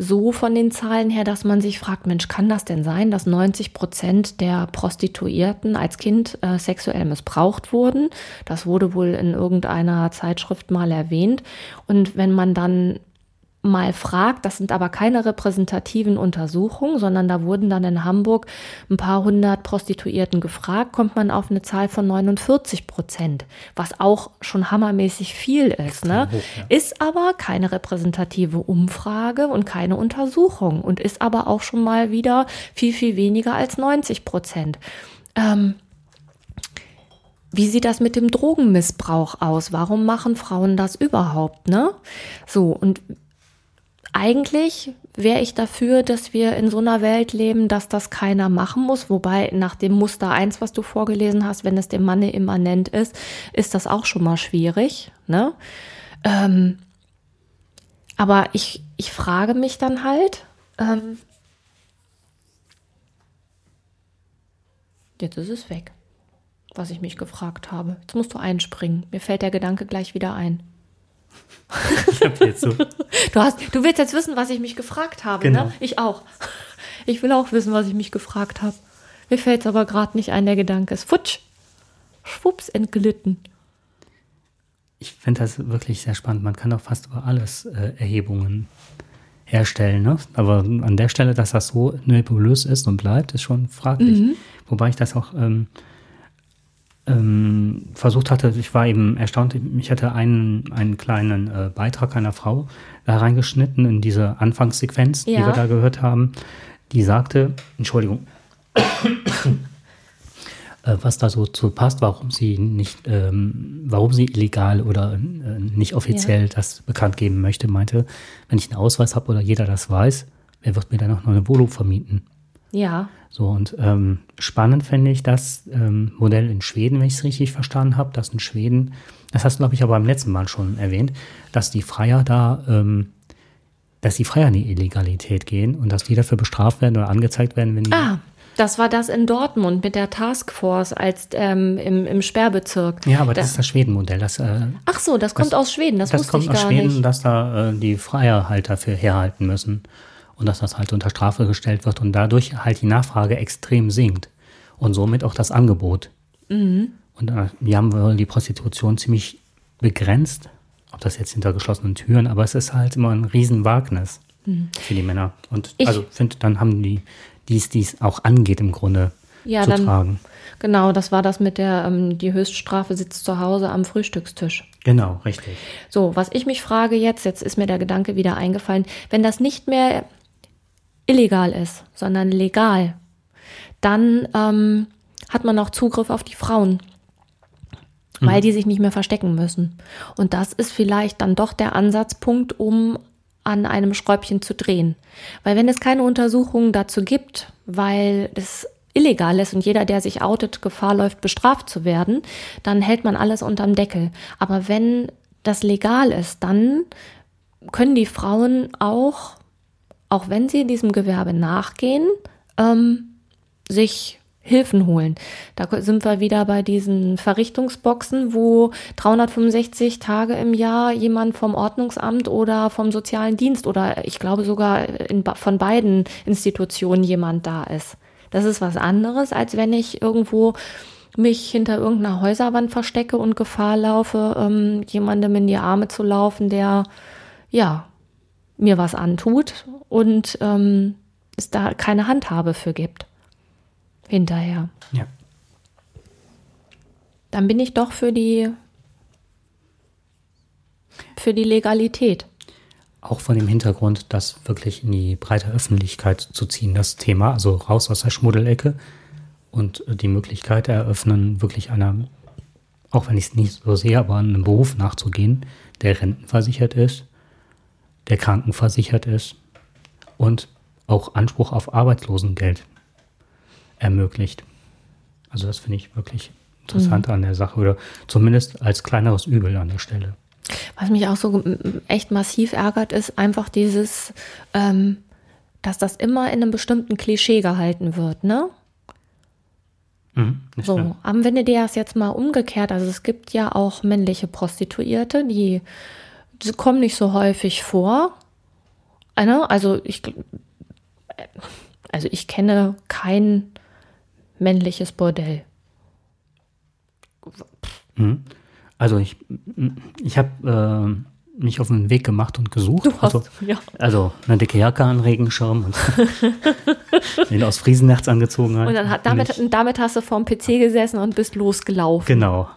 so von den Zahlen her, dass man sich fragt, Mensch, kann das denn sein, dass 90 Prozent der Prostituierten als Kind äh, sexuell missbraucht wurden? Das wurde wohl in irgendeiner Zeitschrift mal erwähnt. Und wenn man dann mal fragt, das sind aber keine repräsentativen Untersuchungen, sondern da wurden dann in Hamburg ein paar hundert Prostituierten gefragt, kommt man auf eine Zahl von 49 Prozent, was auch schon hammermäßig viel ist. Ne? Ist aber keine repräsentative Umfrage und keine Untersuchung und ist aber auch schon mal wieder viel, viel weniger als 90 Prozent. Ähm, wie sieht das mit dem Drogenmissbrauch aus? Warum machen Frauen das überhaupt, ne? So, und eigentlich wäre ich dafür, dass wir in so einer Welt leben, dass das keiner machen muss. Wobei nach dem Muster 1, was du vorgelesen hast, wenn es dem Manne immanent ist, ist das auch schon mal schwierig. Ne? Ähm, aber ich, ich frage mich dann halt, ähm, jetzt ist es weg, was ich mich gefragt habe. Jetzt musst du einspringen. Mir fällt der Gedanke gleich wieder ein. Ich hab jetzt so. Du, hast, du willst jetzt wissen, was ich mich gefragt habe, ne? genau. ne? Ich auch. Ich will auch wissen, was ich mich gefragt habe. Mir fällt es aber gerade nicht ein, der Gedanke ist futsch. Schwupps, entglitten. Ich finde das wirklich sehr spannend. Man kann doch fast über alles äh, Erhebungen herstellen. Ne? Aber an der Stelle, dass das so nebulös ist und bleibt, ist schon fraglich. Mhm. Wobei ich das auch ähm, ähm, versucht hatte, ich war eben erstaunt, ich hatte einen, einen kleinen äh, Beitrag einer Frau da reingeschnitten in diese Anfangssequenz, ja. die wir da gehört haben, die sagte, Entschuldigung, äh, was da so zu passt, warum sie nicht, ähm, warum sie illegal oder äh, nicht offiziell ja. das bekannt geben möchte, meinte, wenn ich einen Ausweis habe oder jeder das weiß, wer wird mir dann auch noch eine Wohnung vermieten? Ja. So, und ähm, spannend fände ich das ähm, Modell in Schweden, wenn ich es richtig verstanden habe, dass in Schweden, das hast du, glaube ich, aber beim letzten Mal schon erwähnt, dass die Freier da, ähm, dass die Freier in die Illegalität gehen und dass die dafür bestraft werden oder angezeigt werden, wenn die. Ah. Das war das in Dortmund mit der Taskforce als ähm, im, im Sperrbezirk. Ja, aber das, das ist das Schwedenmodell. Das, äh, Ach so, das kommt das, aus Schweden. Das, das wusste ich gar nicht. Das kommt aus Schweden, dass da äh, die Freier halt dafür herhalten müssen und dass das halt unter Strafe gestellt wird und dadurch halt die Nachfrage extrem sinkt und somit auch das Angebot. Mhm. Und äh, wir haben wohl die Prostitution ziemlich begrenzt, ob das jetzt hinter geschlossenen Türen, aber es ist halt immer ein Riesenwagnis mhm. für die Männer. Und ich also finde, dann haben die dies, dies auch angeht im Grunde ja, zu dann, tragen. Genau, das war das mit der, ähm, die Höchststrafe sitzt zu Hause am Frühstückstisch. Genau, richtig. So, was ich mich frage jetzt, jetzt ist mir der Gedanke wieder eingefallen, wenn das nicht mehr illegal ist, sondern legal, dann ähm, hat man auch Zugriff auf die Frauen, weil mhm. die sich nicht mehr verstecken müssen. Und das ist vielleicht dann doch der Ansatzpunkt, um an einem Schräubchen zu drehen. Weil wenn es keine Untersuchungen dazu gibt, weil es illegal ist und jeder, der sich outet, Gefahr läuft, bestraft zu werden, dann hält man alles unterm Deckel. Aber wenn das legal ist, dann können die Frauen auch, auch wenn sie diesem Gewerbe nachgehen, ähm, sich Hilfen holen. Da sind wir wieder bei diesen Verrichtungsboxen, wo 365 Tage im Jahr jemand vom Ordnungsamt oder vom sozialen Dienst oder ich glaube sogar in, von beiden Institutionen jemand da ist. Das ist was anderes, als wenn ich irgendwo mich hinter irgendeiner Häuserwand verstecke und Gefahr laufe, ähm, jemandem in die Arme zu laufen, der ja mir was antut und ähm, es da keine Handhabe für gibt hinterher. Ja. Dann bin ich doch für die für die Legalität. Auch von dem Hintergrund, das wirklich in die breite Öffentlichkeit zu ziehen, das Thema, also raus aus der Schmuddelecke und die Möglichkeit eröffnen, wirklich einer, auch wenn ich es nicht so sehe, aber einem Beruf nachzugehen, der rentenversichert ist, der krankenversichert ist und auch Anspruch auf Arbeitslosengeld ermöglicht. Also das finde ich wirklich interessant mhm. an der Sache oder zumindest als kleineres Übel an der Stelle. Was mich auch so echt massiv ärgert, ist einfach dieses, ähm, dass das immer in einem bestimmten Klischee gehalten wird, ne? Mhm, so, aber wenn du dir das jetzt mal umgekehrt, also es gibt ja auch männliche Prostituierte, die, die kommen nicht so häufig vor. Ne? Also ich, also ich kenne kein männliches Bordell. Mhm. Also ich, ich habe äh, mich auf den Weg gemacht und gesucht. Du hast, also, ja. also eine dicke Jacke an, Regenschirm und den aus Friesennerz angezogen hat. Und dann hat, damit, und damit hast du vorm PC gesessen und bist losgelaufen. Genau.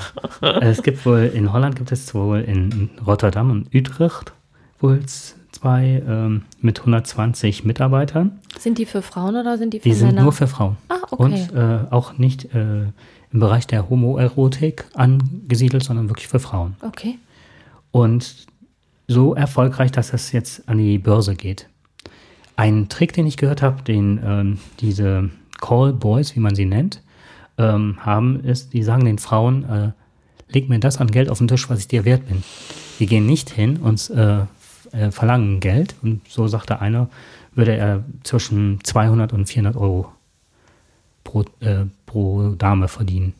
es gibt wohl, in Holland gibt es wohl in Rotterdam und Utrecht wohl zwei ähm, mit 120 Mitarbeitern. Sind die für Frauen oder sind die für die Männer? Die sind nur für Frauen. Ah, okay. Und äh, auch nicht äh, im Bereich der Homoerotik angesiedelt, sondern wirklich für Frauen. Okay. Und so erfolgreich, dass es jetzt an die Börse geht. Ein Trick, den ich gehört habe, den ähm, diese Call Boys, wie man sie nennt, ähm, haben, ist, die sagen den Frauen, äh, leg mir das an Geld auf den Tisch, was ich dir wert bin. Die gehen nicht hin und äh, äh, verlangen Geld. Und so sagte einer, würde er zwischen 200 und 400 Euro pro, äh, pro Dame verdienen.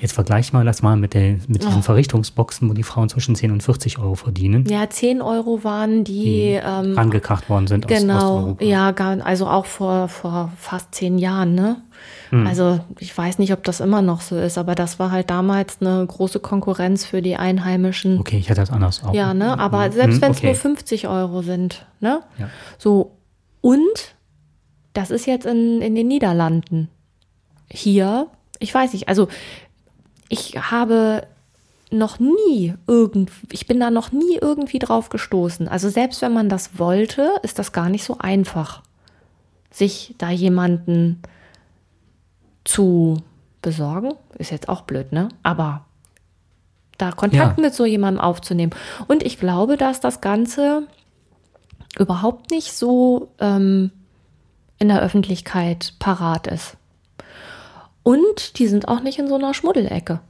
Jetzt vergleich mal das mal mit, der, mit diesen oh. Verrichtungsboxen, wo die Frauen zwischen 10 und 40 Euro verdienen. Ja, 10 Euro waren die, die ähm, angekracht worden sind genau, aus ja, also auch vor, vor fast zehn Jahren, ne? Hm. Also ich weiß nicht, ob das immer noch so ist, aber das war halt damals eine große Konkurrenz für die Einheimischen. Okay, ich hätte das anders auch. Ja, ne? Aber hm. selbst wenn es okay. nur 50 Euro sind, ne? Ja. So, und das ist jetzt in, in den Niederlanden. Hier, ich weiß nicht, also ich habe noch nie irgend, ich bin da noch nie irgendwie drauf gestoßen. Also selbst wenn man das wollte, ist das gar nicht so einfach, sich da jemanden zu besorgen. Ist jetzt auch blöd, ne? Aber da Kontakt ja. mit so jemandem aufzunehmen. Und ich glaube, dass das Ganze überhaupt nicht so ähm, in der Öffentlichkeit parat ist. Und die sind auch nicht in so einer Schmuddelecke.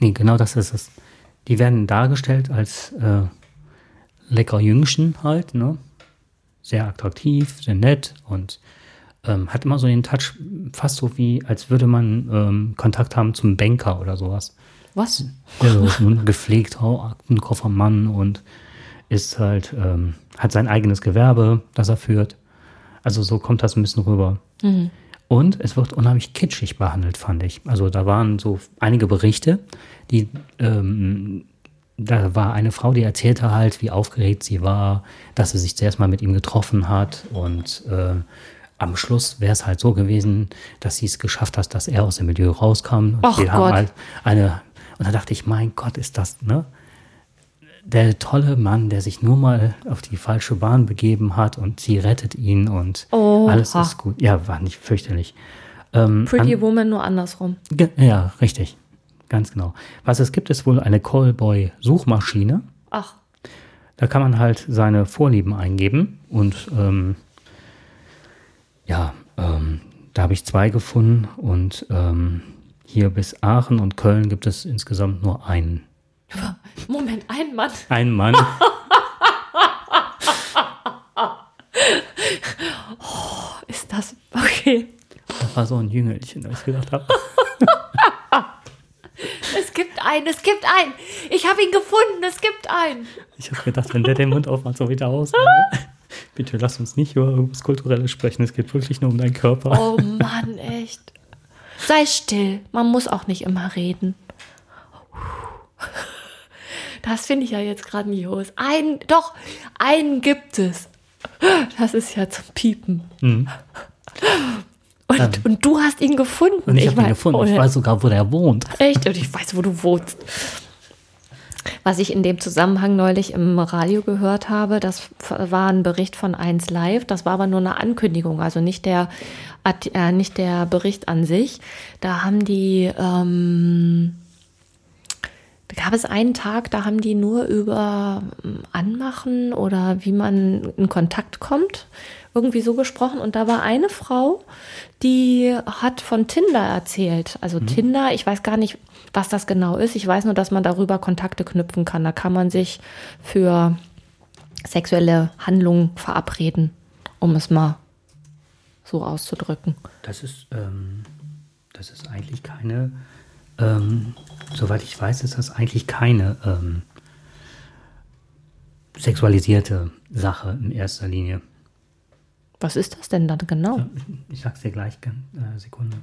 Nee, genau das ist es. Die werden dargestellt als äh, lecker Jüngchen halt, ne? Sehr attraktiv, sehr nett und ähm, hat immer so den Touch, fast so wie, als würde man ähm, Kontakt haben zum Banker oder sowas. Was? Ja, so ein gepflegt Aktenkoffermann und ist halt, ähm, hat sein eigenes Gewerbe, das er führt. Also so kommt das ein bisschen rüber. Mhm. Und es wird unheimlich kitschig behandelt, fand ich. Also da waren so einige Berichte, die, ähm, da war eine Frau, die erzählte halt, wie aufgeregt sie war, dass sie sich zuerst mal mit ihm getroffen hat und äh, am Schluss wäre es halt so gewesen, dass sie es geschafft hat, dass er aus dem Milieu rauskam. Und Och Gott. halt eine, und da dachte ich, mein Gott, ist das, ne? Der tolle Mann, der sich nur mal auf die falsche Bahn begeben hat und sie rettet ihn und Oha. alles ist gut. Ja, war nicht fürchterlich. Ähm, Pretty an, Woman nur andersrum. Ja, richtig. Ganz genau. Was es gibt, ist wohl eine Callboy-Suchmaschine. Ach. Da kann man halt seine Vorlieben eingeben und ähm, ja, ähm, da habe ich zwei gefunden und ähm, hier bis Aachen und Köln gibt es insgesamt nur einen. Moment, ein Mann. Ein Mann. oh, ist das okay? Das war so ein Jüngelchen, dass ich gedacht habe. es gibt einen, es gibt einen. Ich habe ihn gefunden, es gibt einen. Ich habe gedacht, wenn der den Mund aufmacht, so wieder aus. Bitte lass uns nicht über irgendwas Kulturelles sprechen. Es geht wirklich nur um deinen Körper. Oh Mann, echt. Sei still. Man muss auch nicht immer reden. Das finde ich ja jetzt grandios. Einen, doch, einen gibt es. Das ist ja zum Piepen. Mhm. Und, ähm. und, du hast ihn gefunden. Und ich, ich habe ihn gefunden. Ich weiß sogar, wo der wohnt. Echt? Und ich weiß, wo du wohnst. Was ich in dem Zusammenhang neulich im Radio gehört habe, das war ein Bericht von 1 Live, das war aber nur eine Ankündigung, also nicht der, äh, nicht der Bericht an sich. Da haben die, ähm, gab es einen Tag, da haben die nur über ähm, Anmachen oder wie man in Kontakt kommt, irgendwie so gesprochen. Und da war eine Frau, die hat von Tinder erzählt. Also mhm. Tinder, ich weiß gar nicht, was das genau ist. Ich weiß nur, dass man darüber Kontakte knüpfen kann. Da kann man sich für sexuelle Handlungen verabreden, um es mal so auszudrücken. Das ist, ähm, das ist eigentlich keine, ähm, soweit ich weiß, ist das eigentlich keine ähm, sexualisierte Sache in erster Linie. Was ist das denn dann genau? Ich sag's dir gleich, äh, Sekunde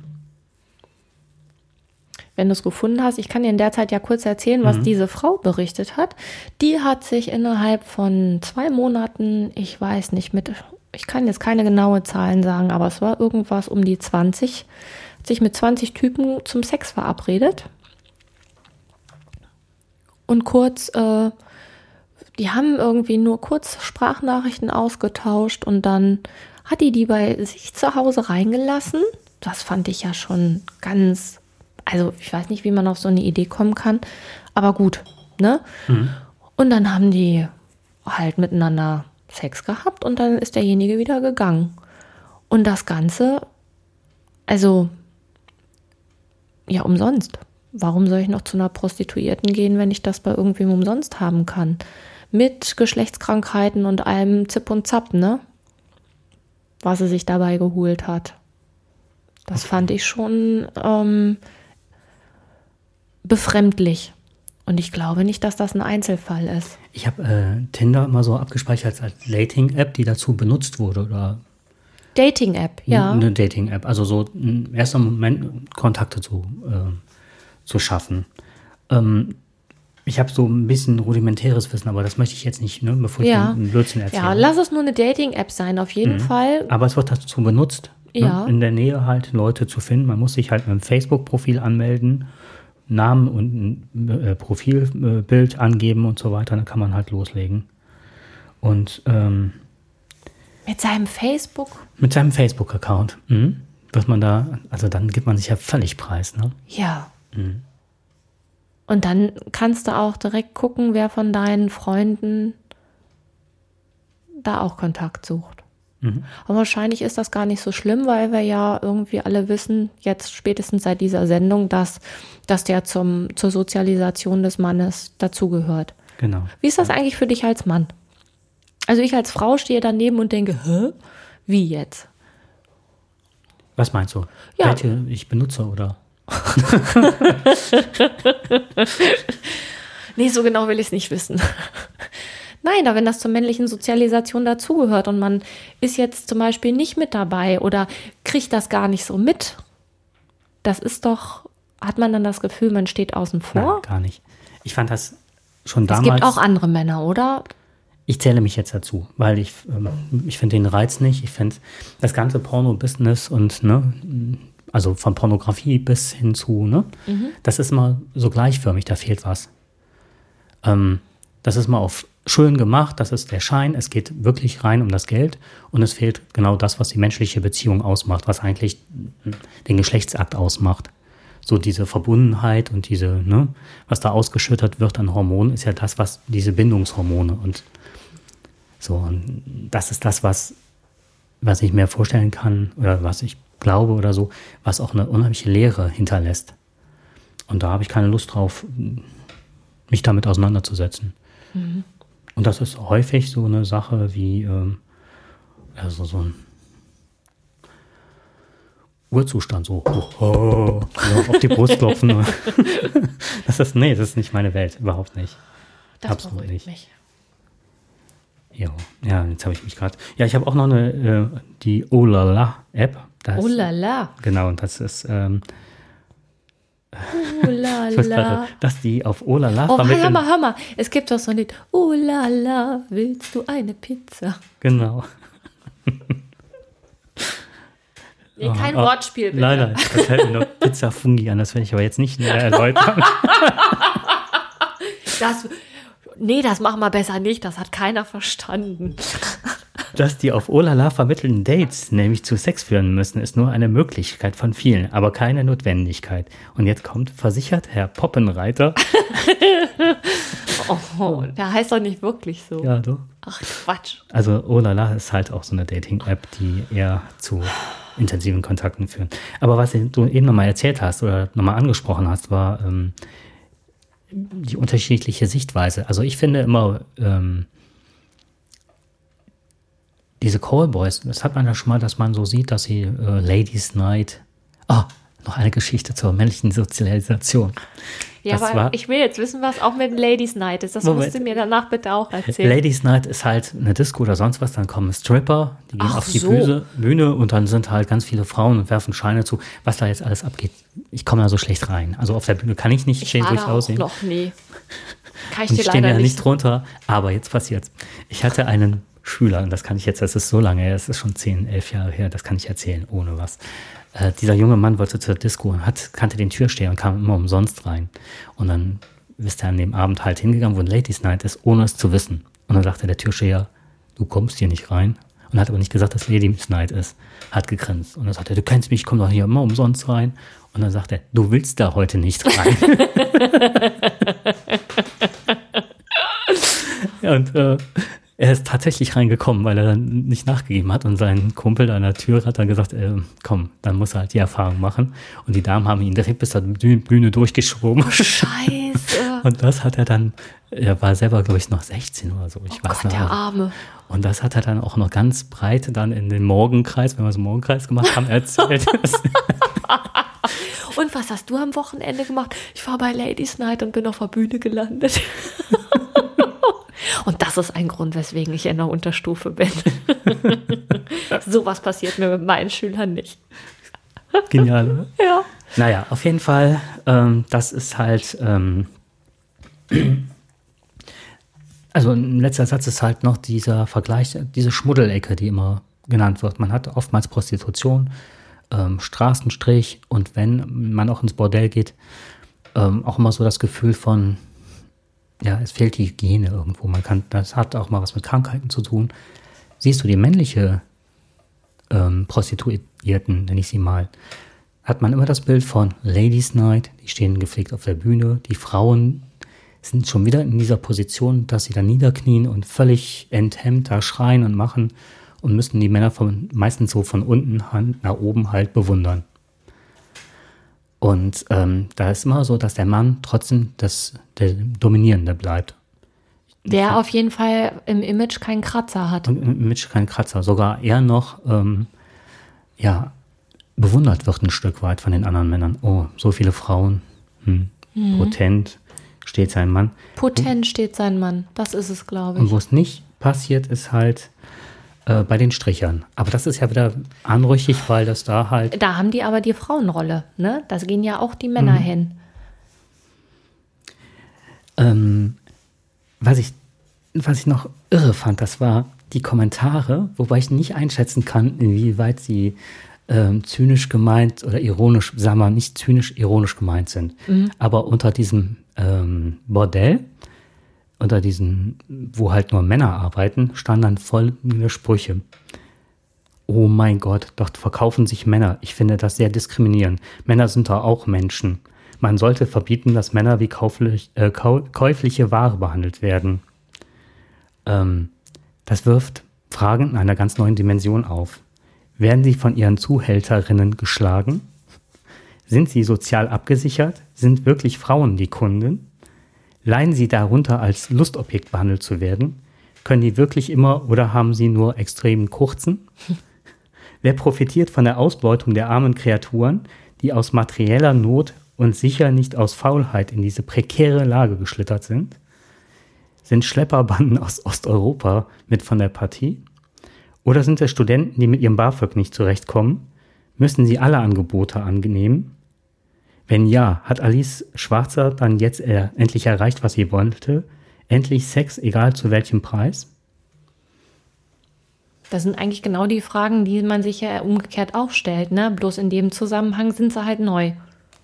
wenn du es gefunden hast. Ich kann dir in der Zeit ja kurz erzählen, was mhm. diese Frau berichtet hat. Die hat sich innerhalb von zwei Monaten, ich weiß nicht, mit, ich kann jetzt keine genaue Zahlen sagen, aber es war irgendwas um die 20, hat sich mit 20 Typen zum Sex verabredet. Und kurz, äh, die haben irgendwie nur kurz Sprachnachrichten ausgetauscht und dann hat die die bei sich zu Hause reingelassen. Das fand ich ja schon ganz also ich weiß nicht, wie man auf so eine Idee kommen kann, aber gut, ne? Mhm. Und dann haben die halt miteinander Sex gehabt und dann ist derjenige wieder gegangen. Und das Ganze, also ja, umsonst. Warum soll ich noch zu einer Prostituierten gehen, wenn ich das bei irgendwem umsonst haben kann? Mit Geschlechtskrankheiten und allem Zip und Zap, ne? Was sie sich dabei geholt hat. Das okay. fand ich schon ähm, befremdlich. Und ich glaube nicht, dass das ein Einzelfall ist. Ich habe äh, Tinder immer so abgespeichert als Dating-App, die dazu benutzt wurde. Oder Dating-App, ja. Eine Dating-App, also so im ersten Moment Kontakte zu, äh, zu schaffen. Ähm, ich habe so ein bisschen rudimentäres Wissen, aber das möchte ich jetzt nicht, ne, bevor ja. ich einen Blödsinn erzähle. Ja, lass es nur eine Dating-App sein, auf jeden mhm. Fall. Aber es wird dazu benutzt, ne, ja. ne, in der Nähe halt Leute zu finden. Man muss sich halt mit einem Facebook-Profil anmelden Namen und ein äh, Profilbild angeben und so weiter, dann kann man halt loslegen. Und ähm, mit seinem Facebook? Mit seinem Facebook-Account. Mhm. Was man da, also dann gibt man sich ja völlig preis, ne? Ja. Mhm. Und dann kannst du auch direkt gucken, wer von deinen Freunden da auch Kontakt sucht. Mhm. Aber wahrscheinlich ist das gar nicht so schlimm, weil wir ja irgendwie alle wissen, jetzt spätestens seit dieser Sendung, dass, dass der zum, zur Sozialisation des Mannes dazugehört. Genau. Wie ist das ja. eigentlich für dich als Mann? Also ich als Frau stehe daneben und denke, hä? Wie jetzt? Was meinst du? Ja. Welche ich benutze oder? nee, so genau will ich es nicht wissen. Nein, da wenn das zur männlichen Sozialisation dazugehört und man ist jetzt zum Beispiel nicht mit dabei oder kriegt das gar nicht so mit, das ist doch, hat man dann das Gefühl, man steht außen vor? Nein, gar nicht. Ich fand das schon damals. Es gibt auch andere Männer, oder? Ich zähle mich jetzt dazu, weil ich, ähm, ich finde den Reiz nicht. Ich finde das ganze Porno-Business und, ne, also von Pornografie bis hin zu, ne, mhm. das ist mal so gleichförmig, da fehlt was. Ähm, das ist mal auf schön gemacht, das ist der Schein, es geht wirklich rein um das Geld und es fehlt genau das, was die menschliche Beziehung ausmacht, was eigentlich den Geschlechtsakt ausmacht. So diese Verbundenheit und diese, ne, was da ausgeschüttet wird an Hormonen, ist ja das, was diese Bindungshormone und So, und das ist das, was, was ich mir vorstellen kann oder was ich glaube oder so, was auch eine unheimliche Lehre hinterlässt. Und da habe ich keine Lust drauf, mich damit auseinanderzusetzen. Mhm. Und das ist häufig so eine Sache wie, ähm, also so ein Urzustand, so oh, oh, auf die Brust klopfen. das ist, nee, das ist nicht meine Welt, überhaupt nicht. Das Absolut nicht. Mich. Jo. Ja, jetzt habe ich mich gerade. Ja, ich habe auch noch eine, äh, die Olala-App. Olala. Genau, und das ist. Ähm, Olala. dass die auf Olala oh, vermitteln. Hör mal, hör mal. Es gibt doch so ein Lied. Olala, willst du eine Pizza? Genau. Nee, kein oh, Wortspiel, bitte. Nein, nein, das fällt mir noch Pizza Fungi an, das werde ich aber jetzt nicht näher erläutern. das, nee, das machen wir besser nicht, das hat keiner verstanden. Dass die auf Olala vermittelnden Dates nämlich zu Sex führen müssen, ist nur eine Möglichkeit von vielen, aber keine Notwendigkeit. Und jetzt kommt versichert Herr Poppenreiter. oh, der heißt doch nicht wirklich so. Ja, du. Ach, Quatsch. Also Olala ist halt auch so eine Dating-App, die eher zu intensiven Kontakten führen. Aber was du eben nochmal erzählt hast oder nochmal angesprochen hast, war ähm, die unterschiedliche Sichtweise. Also ich finde immer, ähm, diese Callboys, das hat man ja schon mal, dass man so sieht, dass sie äh, Ladies Night. Ah, oh, noch eine Geschichte zur männlichen Sozialisation. Ja, das aber ich will jetzt wissen, was auch mit Ladies Night ist. Das Moment. musst du mir danach bitte auch erzählen. Ladies Night ist halt eine Disco oder sonst was. Dann kommen Stripper, die gehen Ach auf die so. Bühne, Bühne und dann sind halt ganz viele Frauen und werfen Scheine zu. Was da jetzt alles abgeht, ich komme da so schlecht rein. Also auf der Bühne kann ich nicht ich stehen, durchaus sehen. noch nie. Kann ich und dir leider ja nicht, nicht drunter. Aber jetzt passiert's. Ich hatte einen Schüler, und das kann ich jetzt, das ist so lange her, das ist schon zehn, elf Jahre her, das kann ich erzählen, ohne was. Äh, dieser junge Mann wollte zur Disco, hat, kannte den Türsteher und kam immer umsonst rein. Und dann ist er an dem Abend halt hingegangen, wo ein Ladies Night ist, ohne es zu wissen. Und dann sagte der Türsteher, du kommst hier nicht rein. Und hat aber nicht gesagt, dass Ladies Night ist. Hat gegrinst. Und dann sagte er, du kennst mich, ich komme doch hier immer umsonst rein. Und dann sagt er, du willst da heute nicht rein. und äh, er ist tatsächlich reingekommen, weil er dann nicht nachgegeben hat und sein Kumpel an der Tür hat dann gesagt, äh, komm, dann muss er halt die Erfahrung machen. Und die Damen haben ihn direkt bis zur Bühne durchgeschoben. Scheiße. und das hat er dann, er war selber, glaube ich, noch 16 oder so. Ich oh weiß Gott, noch. der Arme. Und das hat er dann auch noch ganz breit dann in den Morgenkreis, wenn wir so einen Morgenkreis gemacht haben, erzählt. und was hast du am Wochenende gemacht? Ich war bei Ladies Night und bin auf der Bühne gelandet. Und das ist ein Grund, weswegen ich in der Unterstufe bin. Sowas passiert mir mit meinen Schülern nicht. Genial, oder? Ja. Naja, auf jeden Fall, ähm, das ist halt. Ähm, also ein letzter Satz ist halt noch dieser Vergleich, diese Schmuddelecke, die immer genannt wird. Man hat oftmals Prostitution, ähm, Straßenstrich und wenn man auch ins Bordell geht, ähm, auch immer so das Gefühl von, ja, es fehlt die Hygiene irgendwo. Man kann, das hat auch mal was mit Krankheiten zu tun. Siehst du die männliche ähm, Prostituierten, nenne ich sie mal, hat man immer das Bild von Ladies Night, die stehen gepflegt auf der Bühne, die Frauen sind schon wieder in dieser Position, dass sie da niederknien und völlig enthemmt da schreien und machen und müssen die Männer von, meistens so von unten nach oben halt bewundern. Und ähm, da ist immer so, dass der Mann trotzdem das, der Dominierende bleibt. Der auf jeden Fall im Image keinen Kratzer hat. Im Image keinen Kratzer, sogar eher noch ähm, ja, bewundert wird ein Stück weit von den anderen Männern. Oh, so viele Frauen, hm, mhm. potent steht sein Mann. Potent steht sein Mann, das ist es, glaube ich. Und wo es nicht passiert, ist halt äh, bei den Strichern. Aber das ist ja wieder anrüchig, weil das da halt. Da haben die aber die Frauenrolle, ne? Da gehen ja auch die Männer mhm. hin. Ähm, was, ich, was ich noch irre fand, das war die Kommentare, wobei ich nicht einschätzen kann, inwieweit sie ähm, zynisch gemeint oder ironisch, sagen wir nicht zynisch, ironisch gemeint sind. Mhm. Aber unter diesem ähm, Bordell unter diesen, wo halt nur Männer arbeiten, standen dann folgende Sprüche. Oh mein Gott, dort verkaufen sich Männer. Ich finde das sehr diskriminierend. Männer sind da auch Menschen. Man sollte verbieten, dass Männer wie kauflich, äh, käufliche Ware behandelt werden. Ähm, Das wirft Fragen in einer ganz neuen Dimension auf. Werden sie von ihren Zuhälterinnen geschlagen? Sind sie sozial abgesichert? Sind wirklich Frauen die Kunden? Leiden sie darunter, als Lustobjekt behandelt zu werden? Können die wirklich immer oder haben sie nur extremen kurzen? Wer profitiert von der Ausbeutung der armen Kreaturen, die aus materieller Not und sicher nicht aus Faulheit in diese prekäre Lage geschlittert sind? Sind Schlepperbanden aus Osteuropa mit von der Partie? Oder sind es Studenten, die mit ihrem BAföG nicht zurechtkommen? Müssen sie alle Angebote annehmen? Wenn ja, hat Alice Schwarzer dann jetzt er endlich erreicht, was sie wollte? Endlich Sex, egal zu welchem Preis? Das sind eigentlich genau die Fragen, die man sich ja umgekehrt auch stellt. Ne? Bloß in dem Zusammenhang sind sie halt neu.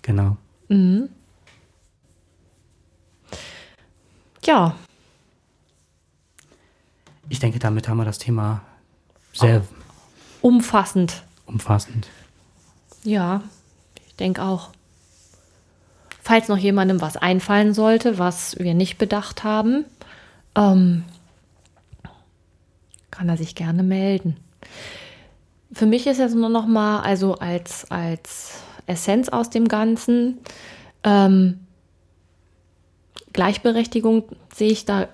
Genau. Mhm. Ja. Ich denke, damit haben wir das Thema sehr umfassend. Umfassend. Ja, ich denke auch. Falls noch jemandem was einfallen sollte, was wir nicht bedacht haben, ähm, kann er sich gerne melden. Für mich ist jetzt nur noch mal, also als, als Essenz aus dem Ganzen, ähm, Gleichberechtigung sehe ich da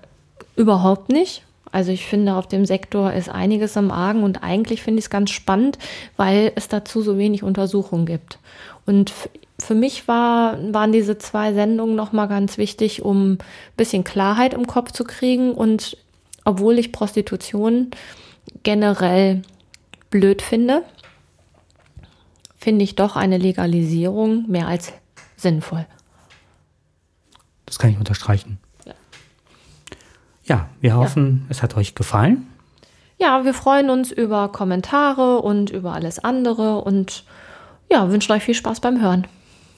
überhaupt nicht. Also ich finde, auf dem Sektor ist einiges am Argen und eigentlich finde ich es ganz spannend, weil es dazu so wenig Untersuchungen gibt. Und für mich war, waren diese zwei Sendungen nochmal ganz wichtig, um ein bisschen Klarheit im Kopf zu kriegen. Und obwohl ich Prostitution generell blöd finde, finde ich doch eine Legalisierung mehr als sinnvoll. Das kann ich unterstreichen. Ja, wir hoffen, ja. es hat euch gefallen. Ja, wir freuen uns über Kommentare und über alles andere und ja, wünschen euch viel Spaß beim Hören.